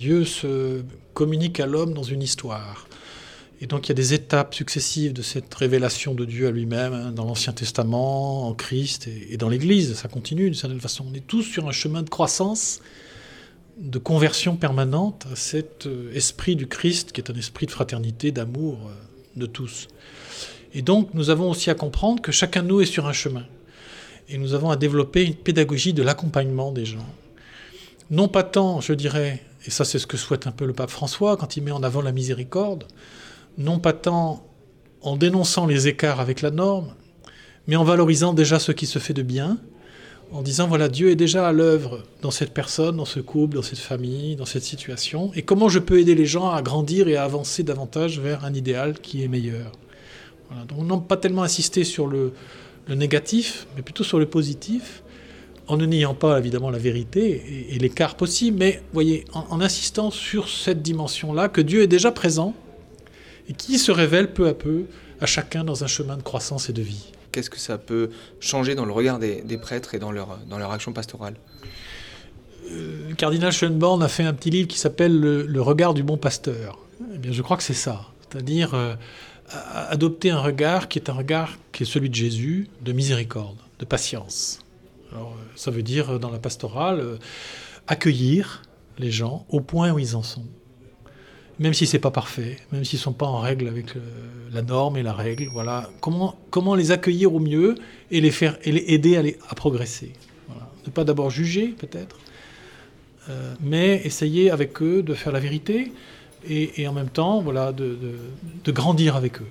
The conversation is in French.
Dieu se communique à l'homme dans une histoire. Et donc il y a des étapes successives de cette révélation de Dieu à lui-même hein, dans l'Ancien Testament, en Christ et, dans l'Église. Ça continue d'une certaine façon. On est tous sur un chemin de croissance, de conversion permanente à cet euh, esprit du Christ qui est un esprit de fraternité, d'amour euh, de tous. Et donc nous avons aussi à comprendre que chacun de nous est sur un chemin. Et nous avons à développer une pédagogie de l'accompagnement des gens. Non pas tant, je dirais, et ça c'est ce que souhaite un peu le pape François quand il met en avant la miséricorde, non pas tant en dénonçant les écarts avec la norme, mais en valorisant déjà ce qui se fait de bien, en disant voilà, Dieu est déjà à l'œuvre dans cette personne, dans ce couple, dans cette famille, dans cette situation, et comment je peux aider les gens à grandir et à avancer davantage vers un idéal qui est meilleur? Donc non pas tellement insister sur le, négatif, mais plutôt sur le positif, en ne niant pas évidemment la vérité et, l'écart possible, mais voyez, en insistant sur cette dimension-là, que Dieu est déjà présent, et qui se révèle peu à peu à chacun dans un chemin de croissance et de vie. Qu'est-ce que ça peut changer dans le regard des, prêtres et dans leur, dans leur action pastorale? Euh, Le cardinal Schönborn a fait un petit livre qui s'appelle le, regard du bon pasteur. Eh bien, je crois que c'est ça, c'est-à-dire euh, adopter un regard qui est un regard qui est celui de Jésus, de miséricorde, de patience. Alors, euh, ça veut dire dans la pastorale accueillir les gens au point où ils en sont même si c'est pas parfait, même s'ils sont pas en règle avec euh, la norme et la règle, voilà, comment, comment les accueillir au mieux et les faire et les aider à, progresser? Ne pas d'abord juger peut-être, euh, mais essayer avec eux de faire la vérité et, en même temps voilà de grandir avec eux.